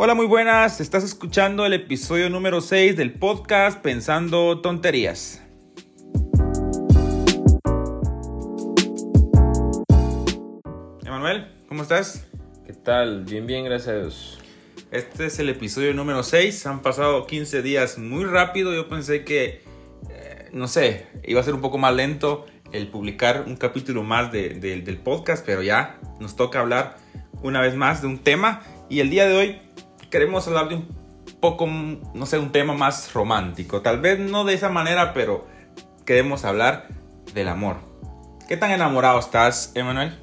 Hola, muy buenas. Estás escuchando el episodio número 6 del podcast Pensando Tonterías. Emanuel, ¿cómo estás? ¿Qué tal? Bien, bien, gracias a Dios. Este es el episodio número 6. Han pasado 15 días muy rápido. Yo pensé que, eh, no sé, iba a ser un poco más lento el publicar un capítulo más de- de- del podcast, pero ya nos toca hablar una vez más de un tema. Y el día de hoy queremos hablar de un poco, no sé, un tema más romántico. Tal vez no de esa manera, pero queremos hablar del amor. ¿Qué tan enamorado estás, Emanuel?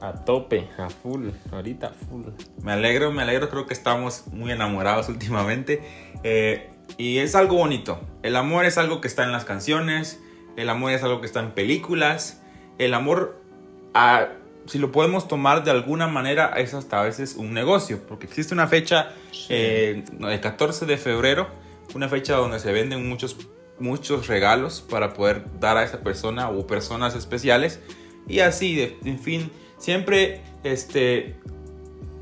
A tope, a full, ahorita full. Me alegro, me alegro, creo que estamos muy enamorados últimamente. Eh, y es algo bonito. El amor es algo que está en las canciones, el amor es algo que está en películas. El amor, ah, si lo podemos tomar de alguna manera, es hasta a veces un negocio, porque existe una fecha, eh, el 14 de febrero, una fecha donde se venden muchos, muchos regalos para poder dar a esa persona o personas especiales. Y así, de- en fin, siempre este,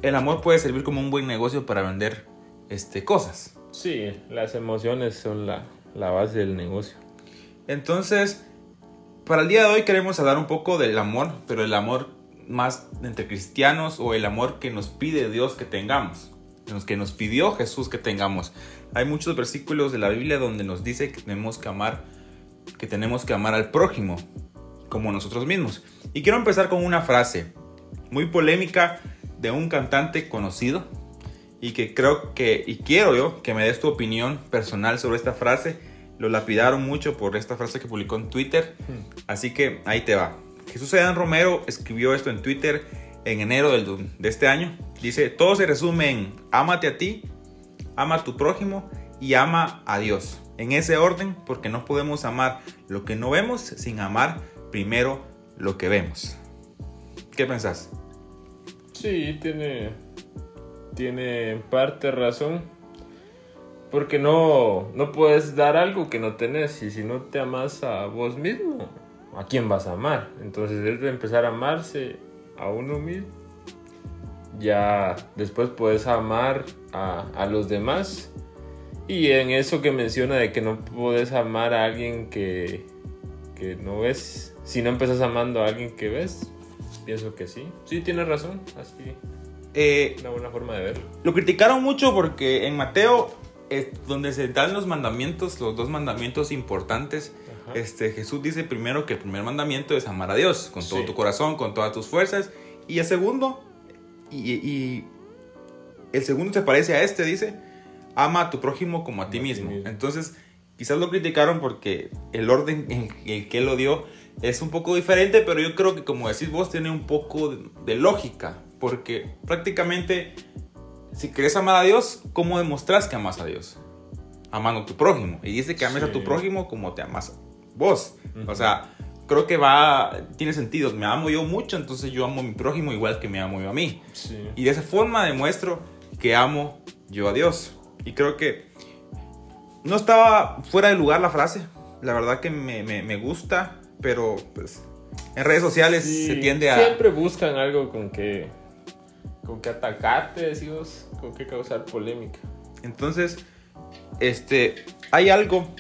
el amor puede servir como un buen negocio para vender este, cosas. Sí, las emociones son la, la base del negocio. Entonces, para el día de hoy queremos hablar un poco del amor, pero el amor más entre cristianos o el amor que nos pide Dios que tengamos, los que nos pidió Jesús que tengamos. Hay muchos versículos de la Biblia donde nos dice que tenemos que amar, que tenemos que amar al prójimo como nosotros mismos. Y quiero empezar con una frase muy polémica de un cantante conocido y que creo que, y quiero yo que me des tu opinión personal sobre esta frase. Lo lapidaron mucho por esta frase que publicó en Twitter, así que ahí te va. Jesús Adán Romero escribió esto en Twitter en enero del- de este año. Dice, todo se resume en ámate a ti, ama a tu prójimo y ama a Dios. En ese orden, porque no podemos amar lo que no vemos sin amar primero lo que vemos. ¿Qué pensás? Sí, tiene, tiene en parte razón. Porque no, no puedes dar algo que no tenés. Y si no te amas a vos mismo, ¿a quién vas a amar? Entonces es de empezar a amarse a uno mismo. Ya después puedes amar a, a los demás. Y en eso que menciona de que no puedes amar a alguien que, que no ves. Si no empezás amando a alguien que ves, pienso que sí. Sí, tienes razón. Así, Eh, una buena forma de verlo. Lo criticaron mucho porque en Mateo, es donde se dan los mandamientos, los dos mandamientos importantes, Ajá. este, Jesús dice primero que el primer mandamiento es amar a Dios con todo Sí. tu corazón, con todas tus fuerzas. Y el segundo, y, y el segundo se parece a este, dice, ama a tu prójimo como a ti Como a ti mismo. Entonces, quizás lo criticaron porque el orden en el que él lo dio es un poco diferente, pero yo creo que como decís vos, tiene un poco de, de lógica, porque prácticamente si querés amar a Dios, ¿cómo demostrás que amas a Dios? Amando a tu prójimo. Y dice que ames a tu prójimo como te amas vos. O sea, creo que va, tiene sentido. Me amo yo mucho, entonces yo amo a mi prójimo igual que me amo yo a mí. Sí. Y de esa forma demuestro que amo yo a Dios. Y creo que no estaba fuera de lugar la frase. La verdad que me, me- me gusta, pero pues en redes sociales Sí, se tiende a... Siempre buscan algo con que, con que atacarte, decimos, con que causar polémica. Entonces, este, hay algo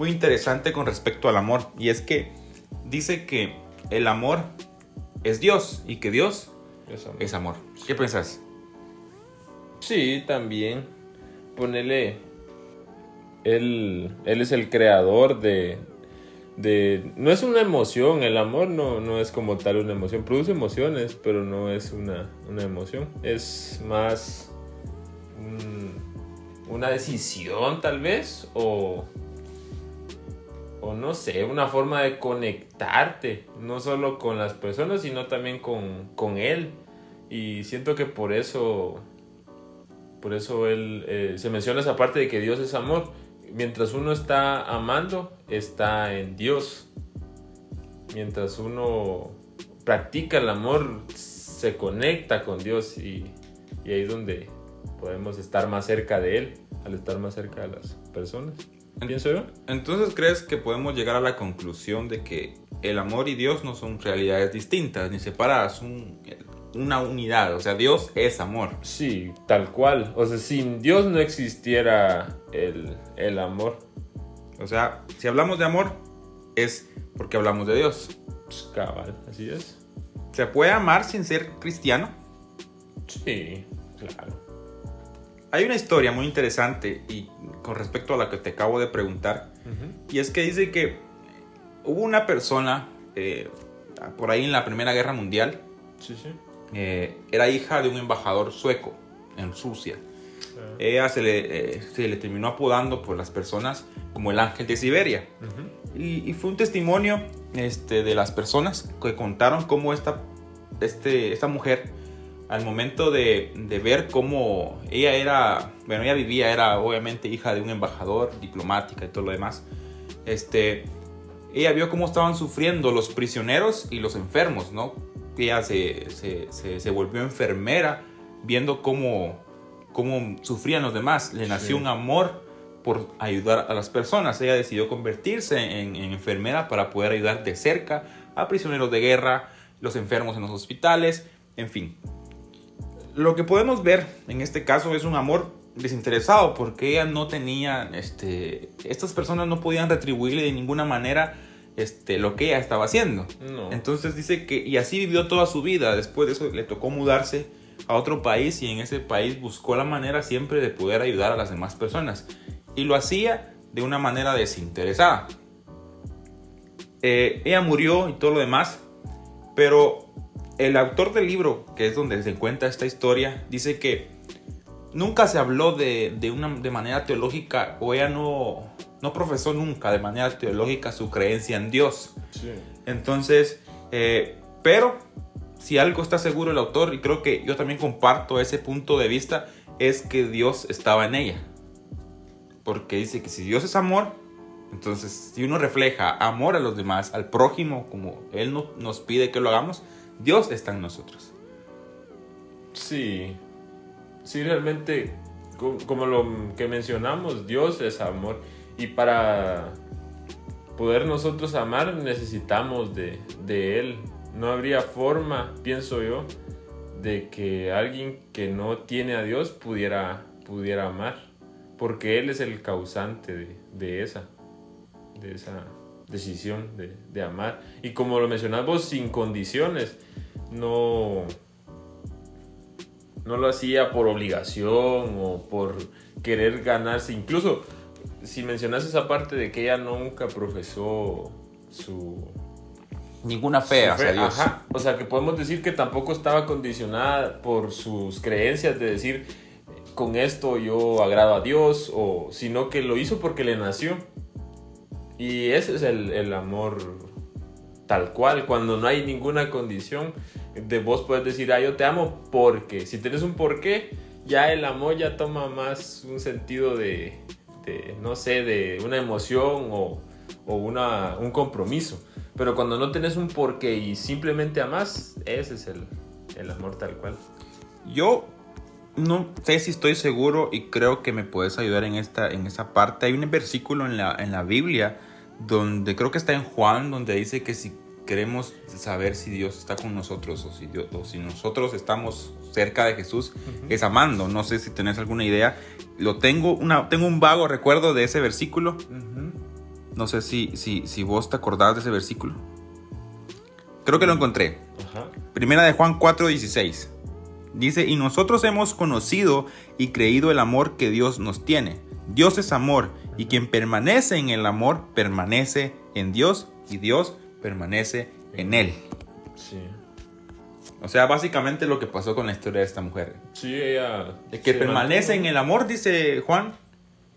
muy interesante con respecto al amor. Y es que dice que el amor es Dios y que Dios es amor. ¿Qué piensas? Sí, también. Ponele. Él, él es el creador de, de. No es una emoción, el amor no, no es como tal una emoción. Produce emociones, pero no es una, una emoción. Es más. un- una decisión, tal vez. O. O no sé, una forma de conectarte. No solo con las personas, sino también con, con él. Y siento que por eso por eso él eh, se menciona esa parte de que Dios es amor. Mientras uno está amando, está en Dios. Mientras uno practica el amor, se conecta con Dios y, y ahí es donde podemos estar más cerca de Él, al estar más cerca de las personas. Pienso yo. Entonces, ¿crees que podemos llegar a la conclusión de que el amor y Dios no son realidades distintas ni separadas? Son una unidad, o sea, Dios es amor. Sí, tal cual. O sea, sin Dios no existiera el, el amor. O sea, si hablamos de amor, es porque hablamos de Dios. Pues, cabal, así es. ¿Se puede amar sin ser cristiano? Sí, claro. Hay una historia muy interesante y con respecto a la que te acabo de preguntar, y es que dice que hubo una persona eh, por ahí en la Primera Guerra Mundial, Sí, sí. eh, era hija de un embajador sueco en Rusia. Ah. Ella se le, eh, se le terminó apodando por las personas como el ángel de Siberia. Y fue un testimonio este, de las personas que contaron cómo esta, este, esta mujer, al momento de, de ver cómo ella era, bueno, ella vivía, era obviamente hija de un embajador, diplomática y todo lo demás, este, ella vio cómo estaban sufriendo los prisioneros y los enfermos, ¿no? Ella se, se, se, se volvió enfermera viendo cómo, cómo sufrían los demás. Le nació Sí. un amor por ayudar a las personas. Ella decidió convertirse en, en enfermera para poder ayudar de cerca a prisioneros de guerra, los enfermos en los hospitales, en fin. Lo que podemos ver en este caso es un amor desinteresado porque ella no tenía, este, estas personas no podían retribuirle de ninguna manera este, lo que ella estaba haciendo. No. Entonces dice que, y así vivió toda su vida. Después de eso le tocó mudarse a otro país y en ese país buscó la manera siempre de poder ayudar a las demás personas. Y lo hacía de una manera desinteresada. Eh, ella murió y todo lo demás, pero el autor del libro, que es donde se encuentra esta historia, dice que nunca se habló de, de una, de manera teológica, o ella no, no profesó nunca de manera teológica su creencia en Dios. Sí. Entonces, eh, pero si algo está seguro el autor, y creo que yo también comparto ese punto de vista, es que Dios estaba en ella. Porque dice que si Dios es amor, entonces si uno refleja amor a los demás, al prójimo, como Él no- nos pide que lo hagamos, Dios está en nosotros. Sí, sí, realmente, co- como lo que mencionamos, Dios es amor. Y para poder nosotros amar necesitamos de, de Él. No habría forma, pienso yo, de que alguien que no tiene a Dios pudiera, pudiera amar. Porque Él es el causante de, de esa, de esa decisión de, de amar. Y como lo mencionas vos, sin condiciones, no, no lo hacía por obligación o por querer ganarse. Incluso si mencionas esa parte de que ella nunca profesó su, Ninguna fe su fe, Dios. ajá. O sea que podemos decir que tampoco estaba condicionada por sus creencias de decir con esto yo agrado a Dios o sino que lo hizo porque le nació. Y ese es el, el amor tal cual, cuando no hay ninguna condición de vos puedes decir, ah, yo te amo porque, si tienes un porqué, ya el amor ya toma más un sentido de, no sé, de una emoción o, o una, un compromiso. Pero cuando no tenés un porqué y simplemente amas, ese es el, el amor tal cual. Yo no sé si estoy seguro y creo que me puedes ayudar en esta en esa parte. Hay un versículo en la, en la Biblia donde creo que está en Juan, donde dice que si queremos saber si Dios está con nosotros o si, Dios- o si nosotros estamos cerca de Jesús, es amando. No sé si tenés alguna idea. Lo tengo, una, tengo un vago recuerdo de ese versículo. No sé si, si, si vos te acordás de ese versículo. Creo que lo encontré. Primera de Juan 4:16. Dice, y nosotros hemos conocido y creído el amor que Dios nos tiene. Dios es amor, y quien permanece en el amor permanece en Dios, y Dios permanece en él. Sí. O sea, básicamente lo que pasó con la historia de esta mujer. Sí, ella... El que permanece en el amor, dice Juan,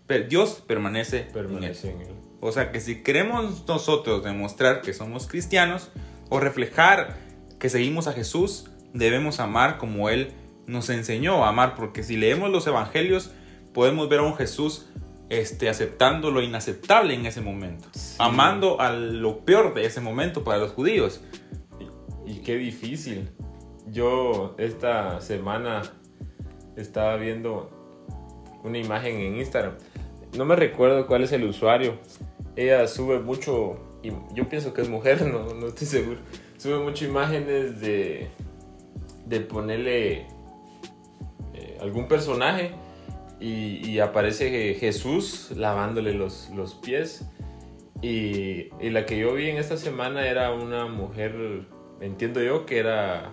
per- Dios permanece, en él. Permanece en él. O sea que si queremos nosotros demostrar que somos cristianos o reflejar que seguimos a Jesús, debemos amar como Él nos enseñó a amar. Porque si leemos los evangelios, podemos ver a un Jesús este, aceptando lo inaceptable en ese momento. Sí. Amando a lo peor de ese momento para los judíos. Y qué difícil. Yo esta semana estaba viendo una imagen en Instagram. No me recuerdo cuál es el usuario. Ella sube mucho, y yo pienso que es mujer, no, no estoy seguro. Sube mucho imágenes de, de ponerle eh, algún personaje y, aparece Jesús lavándole los, los pies. Y, la que yo vi en esta semana era una mujer, entiendo yo, que era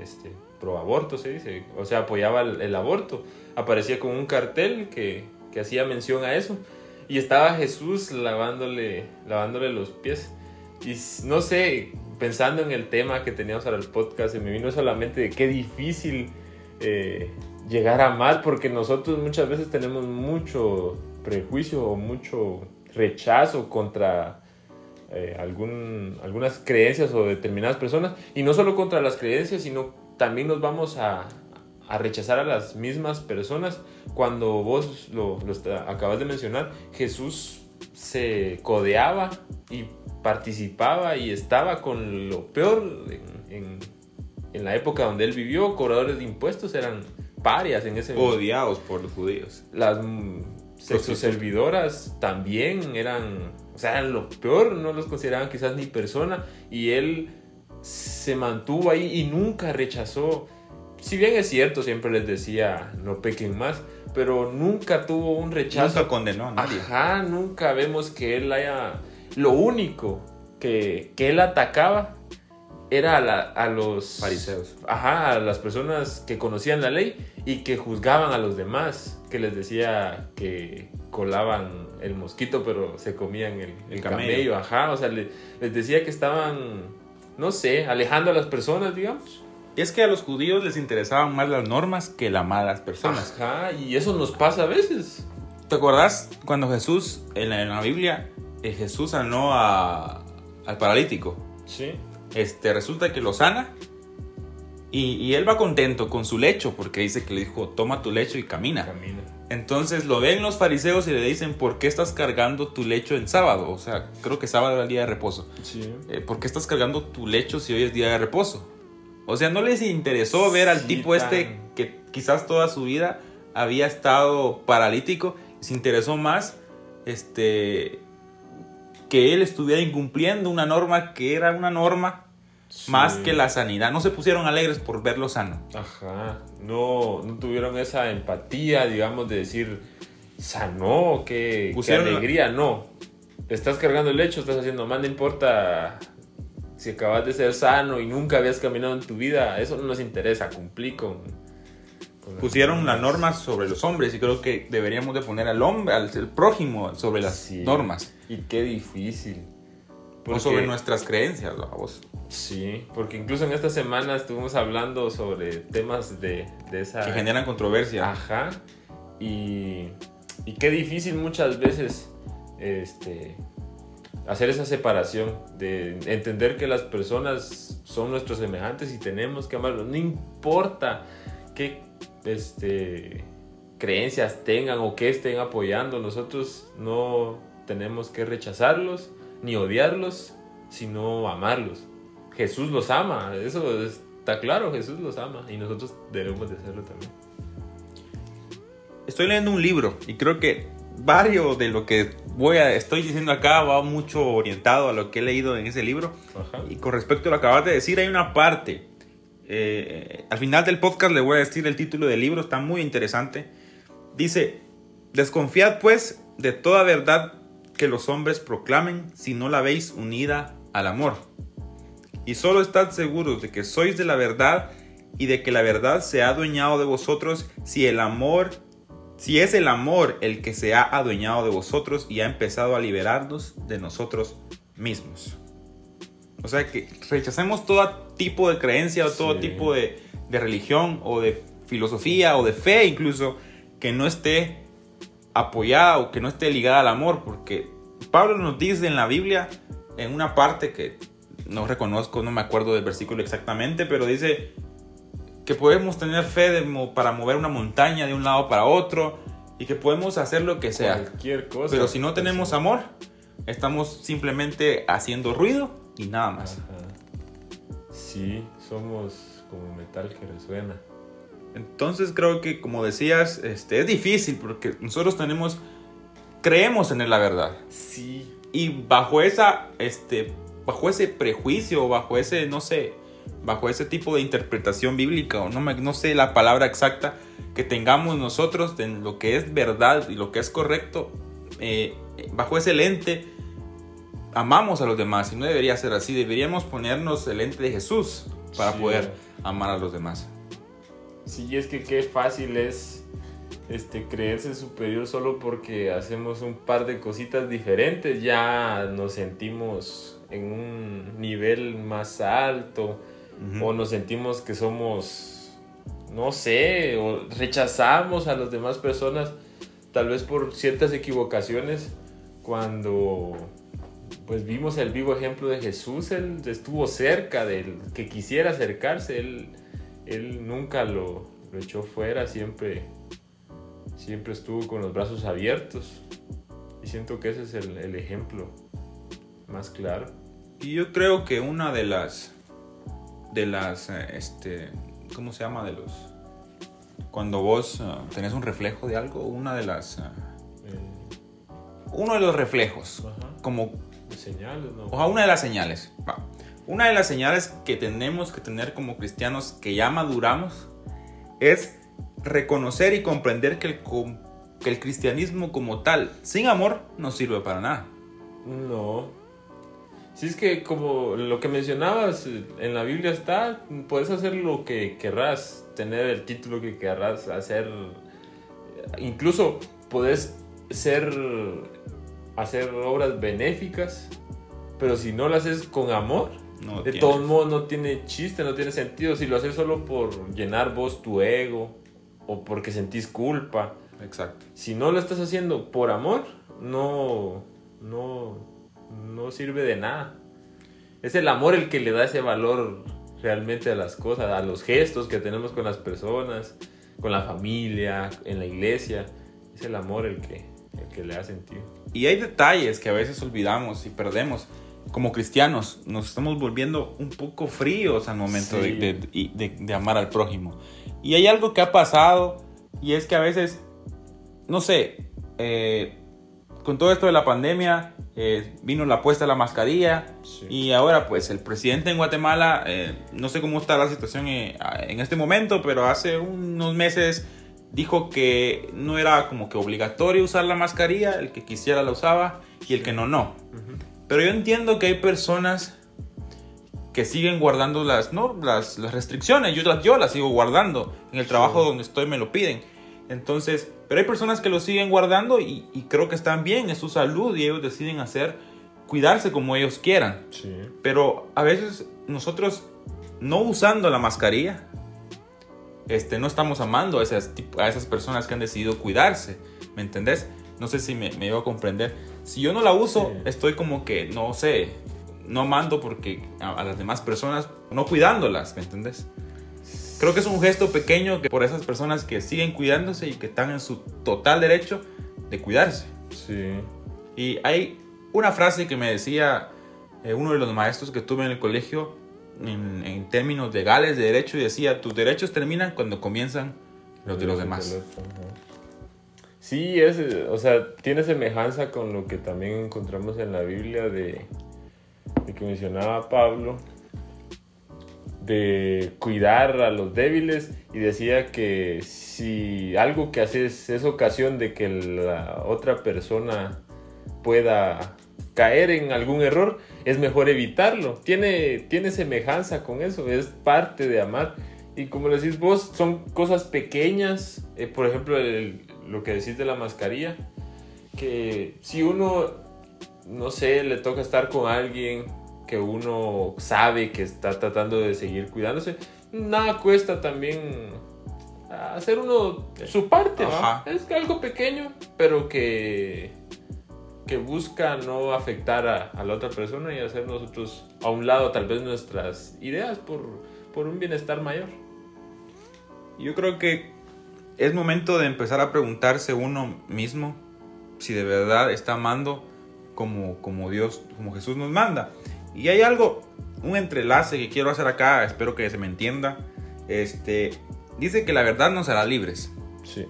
este, pro aborto, se dice, o sea, apoyaba el, el aborto. Aparecía con un cartel que, que hacía mención a eso. Y estaba Jesús lavándole, lavándole los pies. Y no sé, pensando en el tema que teníamos para el podcast, se me vino solamente de qué difícil eh, llegar a amar, porque nosotros muchas veces tenemos mucho prejuicio o mucho rechazo contra eh, algunas creencias o determinadas personas. Y no solo contra las creencias, sino también nos vamos a, rechazar a las mismas personas. Cuando vos lo, lo acabas de mencionar, Jesús se codeaba y participaba y estaba con lo peor en- en la época donde él vivió. Cobradores de impuestos eran parias en ese Odiados por los judíos. las sexoservidoras también eran, o sea, eran lo peor, no los consideraban quizás ni persona y él se mantuvo ahí y nunca rechazó. Si bien es cierto, siempre les decía no pequen más, pero nunca tuvo un rechazo. Nunca condenó a nadie. Ajá, nunca vemos que él haya... Lo único que, que él atacaba era a, la- a los Fariseos. Ajá, a las personas que conocían la ley y que juzgaban a los demás, que les decía que colaban el mosquito pero se comían el, el El camello. camello. ajá, o sea, le- les decía que estaban, no sé, alejando a las personas, digamos. Y es que a los judíos les interesaban más las normas que la mala las personas. Ajá, y eso nos pasa a veces. ¿Te acordás cuando Jesús, en la, en la Biblia, eh, Jesús sanó a- al paralítico? Sí. Este, resulta que lo sana y, y él va contento con su lecho porque dice que le dijo, toma tu lecho y camina. Camina. Entonces lo ven los fariseos y le dicen, ¿por qué estás cargando tu lecho en sábado? O sea, creo que sábado era el día de reposo. Sí. Eh, ¿Por qué estás cargando tu lecho si hoy es día de reposo? O sea, no les interesó ver al Sí, tipo este que quizás toda su vida había estado paralítico. Se interesó más este, que él estuviera incumpliendo una norma que era una norma más que la sanidad. No se pusieron alegres por verlo sano. Ajá, no, no tuvieron esa empatía, digamos, de decir, sanó, qué, Pusieron alegría, no. Estás cargando el lecho, estás haciendo mal, no importa si acabas de ser sano y nunca habías caminado en tu vida, eso no nos interesa, cumplí con... Pusieron las normas. sobre los hombres y creo que deberíamos de poner al hombre, al prójimo sobre las Sí. normas. Y qué difícil. O Porque- sobre nuestras creencias, vamos. Sí, porque incluso en esta semana estuvimos hablando sobre temas de, de esa... Que generan controversia. Ajá. Y, y qué difícil muchas veces este, hacer esa separación, de entender que las personas son nuestros semejantes y tenemos que amarlos. No importa qué este, creencias tengan o qué estén apoyando, nosotros no tenemos que rechazarlos ni odiarlos, sino amarlos. Jesús los ama, eso está claro, Jesús los ama y nosotros debemos de hacerlo también. Estoy leyendo un libro y creo que varios de lo que voy a, estoy diciendo acá va mucho orientado a lo que he leído en ese libro. Ajá. Y con respecto a lo que acabas de decir, hay una parte. Eh, al final del podcast le voy a decir el título del libro, está muy interesante. Dice, desconfiad pues de toda verdad que los hombres proclamen si no la veis unida al amor. Y solo estad seguros de que sois de la verdad y de que la verdad se ha adueñado de vosotros si el amor, si es el amor el que se ha adueñado de vosotros y ha empezado a liberarnos de nosotros mismos. O sea que rechacemos todo tipo de creencia o todo Sí. tipo de, de religión o de filosofía o de fe incluso que no esté apoyada o que no esté ligada al amor, porque Pablo nos dice en la Biblia, en una parte que no reconozco, no me acuerdo del versículo exactamente, pero dice que podemos tener fe de para mover una montaña de un lado para otro y que podemos hacer lo que sea. Cualquier cosa. Pero si no tenemos amor, estamos simplemente haciendo ruido y nada más. ajá. Sí, somos como metal que resuena. Entonces creo que como decías, este, es difícil porque nosotros tenemos, creemos tener la verdad. Sí. Y bajo esa, este, bajo ese prejuicio, bajo ese, no sé, bajo ese tipo de interpretación bíblica, o no, me, no sé la palabra exacta, que tengamos nosotros en lo que es verdad y lo que es correcto, eh, bajo ese lente, amamos a los demás y no debería ser así, deberíamos ponernos el lente de Jesús para Sí. poder amar a los demás. Sí, es que qué fácil es este, creerse superior solo porque hacemos un par de cositas diferentes. Ya nos sentimos en un nivel más alto Ujú. o nos sentimos que somos, no sé, o rechazamos a las demás personas tal vez por ciertas equivocaciones cuando pues vimos el vivo ejemplo de Jesús, él estuvo cerca del que quisiera acercarse, él, él nunca lo, lo echó fuera, siempre, siempre estuvo con los brazos abiertos y siento que ese es el, el ejemplo más claro. Y yo creo que una de las, de las, eh, este, ¿cómo se llama? De los, cuando vos eh, tenés un reflejo de algo, una de las, eh, uno de los reflejos, ajá, como señales, ¿no? O sea, una de las señales. va. Una de las señales que tenemos que tener como cristianos que ya maduramos es reconocer y comprender que el, que el cristianismo como tal, sin amor, no sirve para nada. No. Si es que como lo que mencionabas, en la Biblia está, puedes hacer lo que querrás, tener el título que querrás, hacer, incluso puedes ser, hacer obras benéficas, pero si no lo haces con amor, No de todos modos no tiene chiste, no tiene sentido. Si lo haces solo por llenar vos tu ego o porque sentís culpa, Exacto. si no lo estás haciendo por amor, no, no, no sirve de nada. Es el amor el que le da ese valor realmente a las cosas, a los gestos que tenemos con las personas, con la familia, en la iglesia. Es el amor el que, el que le da sentido. Y hay detalles que a veces olvidamos y perdemos. Como cristianos, nos estamos volviendo un poco fríos al momento Sí. de, de- de- de amar al prójimo. Y hay algo que ha pasado y es que a veces, no sé, eh, con todo esto de la pandemia, eh, vino la puesta de la mascarilla Sí. y ahora pues el presidente en Guatemala, eh, no sé cómo está la situación eh, en este momento, pero hace unos meses dijo que no era como que obligatorio usar la mascarilla, el que quisiera la usaba y el que no, no. Pero yo entiendo que hay personas que siguen guardando las, ¿no? las, las restricciones, yo las, yo las sigo guardando, en el trabajo donde estoy me lo piden. Entonces, pero hay personas que lo siguen guardando y, y creo que están bien, es su salud y ellos deciden hacer, cuidarse como ellos quieran. Sí. Pero a veces nosotros no usando la mascarilla, este, no estamos amando a esas, a esas personas que han decidido cuidarse, ¿me entendés? No sé si me, me iba a comprender. Si yo no la uso, Sí. estoy como que, no sé, no amando porque a, a las demás personas, no cuidándolas, ¿me entendés? Creo que es un gesto pequeño que por esas personas que siguen cuidándose y que están en su total derecho de cuidarse. Sí. Y hay una frase que me decía eh, uno de los maestros que tuve en el colegio en, en términos legales de derecho y decía, tus derechos terminan cuando comienzan los de los demás. Sí, es, o sea, tiene semejanza con lo que también encontramos en la Biblia de, de que mencionaba Pablo, de cuidar a los débiles y decía que si algo que haces es ocasión de que la otra persona pueda caer en algún error, es mejor evitarlo. Tiene, tiene semejanza con eso, es parte de amar. Y como decís vos, son cosas pequeñas, eh, por ejemplo, el- lo que decís de la mascarilla, que si uno, no sé, le toca estar con alguien que uno sabe que está tratando de seguir cuidándose, nada cuesta también hacer uno su parte. Es algo pequeño, pero que, que busca no afectar a, a la otra persona y hacer nosotros a un lado tal vez nuestras ideas por, por un bienestar mayor. Yo creo que es momento de empezar a preguntarse uno mismo si de verdad está amando como, como Dios, como Jesús nos manda. Y hay algo, un entrelace que quiero hacer acá, espero que se me entienda. Este, dice que la verdad nos hará libres. Sí.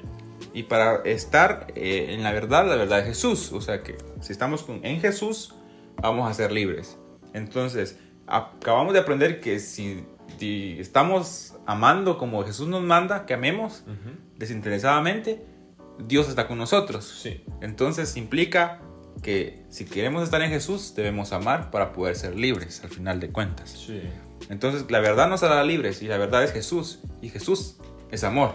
Y para estar eh, en la verdad, la verdad de Jesús. O sea que si estamos con- en Jesús, vamos a ser libres. Entonces, acabamos de aprender que si si estamos amando como Jesús nos manda, que amemos desinteresadamente, Dios está con nosotros. Sí. Entonces implica que si queremos estar en Jesús, debemos amar para poder ser libres al final de cuentas. Sí. Entonces la verdad nos hará libres y la verdad es Jesús y Jesús es amor.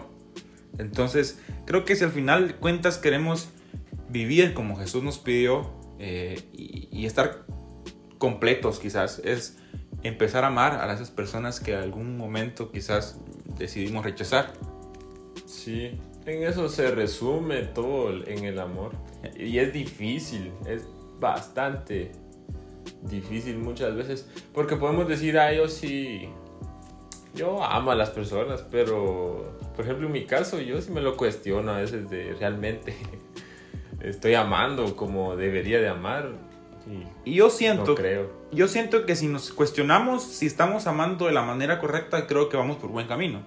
Entonces creo que si al final cuentas queremos vivir como Jesús nos pidió eh, y, y estar completos quizás, es empezar a amar a esas personas que en algún momento quizás decidimos rechazar. Sí, en eso se resume todo en el amor. Y es difícil, es bastante difícil muchas veces. Porque podemos decir, ah, yo sí, yo amo a las personas, pero, por ejemplo, en mi caso, yo sí me lo cuestiono a veces de realmente estoy amando como debería de amar. Y Y yo no siento, creo. yo siento que si nos cuestionamos si estamos amando de la manera correcta, creo que vamos por buen camino.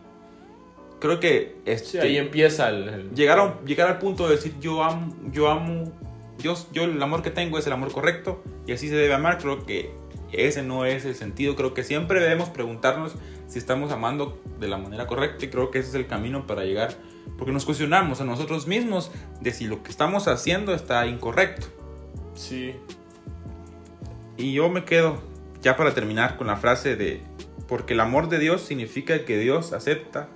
Creo que Sí, este, ahí empieza el... el- llegar, a, llegar al punto de decir yo amo, yo amo, yo, yo el amor que tengo es el amor correcto y así se debe amar, creo que ese no es el sentido, creo que siempre debemos preguntarnos si estamos amando de la manera correcta y creo que ese es el camino para llegar, porque nos cuestionamos a nosotros mismos de si lo que estamos haciendo está incorrecto. Sí, Y yo me quedo ya para terminar con la frase de, porque el amor de Dios significa que Dios acepta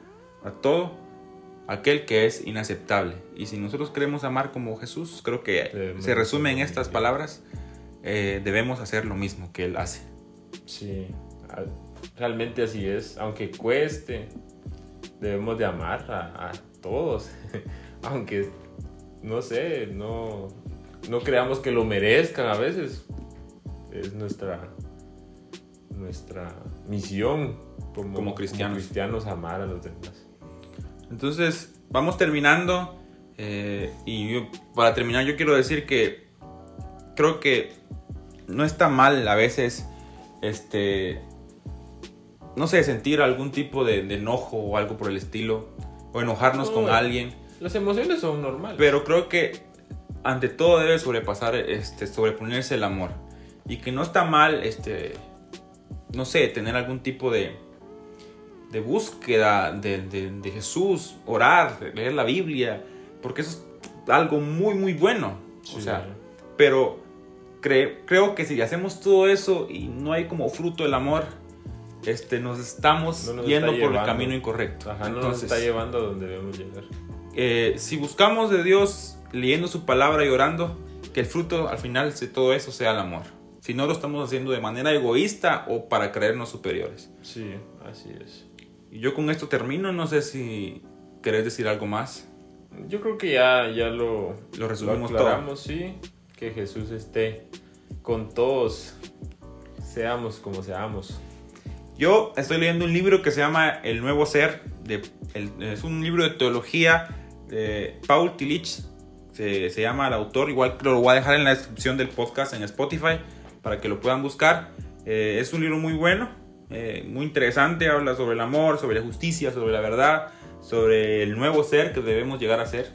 a todo aquel que es inaceptable. Y si nosotros queremos amar como Jesús, creo que se resume en estas palabras, eh, debemos hacer lo mismo que Él hace. Sí, realmente así es. Aunque cueste, debemos de amar a, a todos. Aunque, no sé, no, no creamos que lo merezcan a veces. Es nuestra, nuestra misión como, Como cristianos. cristianos amar a los demás. Entonces, vamos terminando. eh, y yo- para terminar, yo quiero decir que creo que no está mal a veces, este, no sé, sentir algún tipo de, de enojo o algo por el estilo, o enojarnos con alguien, Las emociones son normales. pero creo que ante todo debe sobrepasar, este, sobreponerse el amor. Y que no está mal, este, no sé, tener algún tipo de, de búsqueda de, de- de Jesús, orar, leer la Biblia, porque eso es algo muy, muy bueno. O sea, pero cre- creo que si hacemos todo eso y no hay como fruto el amor, este, nos estamos No nos yendo por el llevando. camino incorrecto. Ajá, no nos Entonces, está llevando a donde debemos llegar. eh, si buscamos de Dios leyendo su palabra y orando, que el fruto al final de todo eso sea el amor. Si no lo estamos haciendo de manera egoísta o para creernos superiores. Sí, así es. Y yo con esto termino, no sé si querés decir algo más. Yo creo que ya, ya lo, Lo resumimos lo aclaramos, sí. Que Jesús esté con todos, seamos como seamos. Yo estoy leyendo un libro que se llama El Nuevo Ser. De, es un libro de teología de Paul Tillich. Se, se llama el autor. Igual lo voy a dejar en la descripción del podcast en Spotify para que lo puedan buscar. Eh, es un libro muy bueno, eh, muy interesante. Habla sobre el amor, sobre la justicia, sobre la verdad, sobre el nuevo ser que debemos llegar a ser.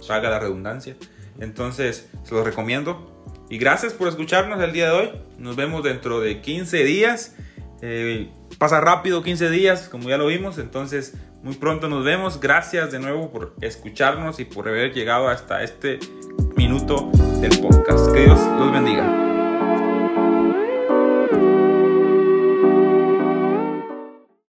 Salga la redundancia. Entonces, se los recomiendo. Y gracias por escucharnos el día de hoy. Nos vemos dentro de 15 días. Eh, pasa rápido 15 días, como ya lo vimos. Entonces, muy pronto nos vemos. Gracias de nuevo por escucharnos y por haber llegado hasta este minuto del podcast. Que Dios los bendiga.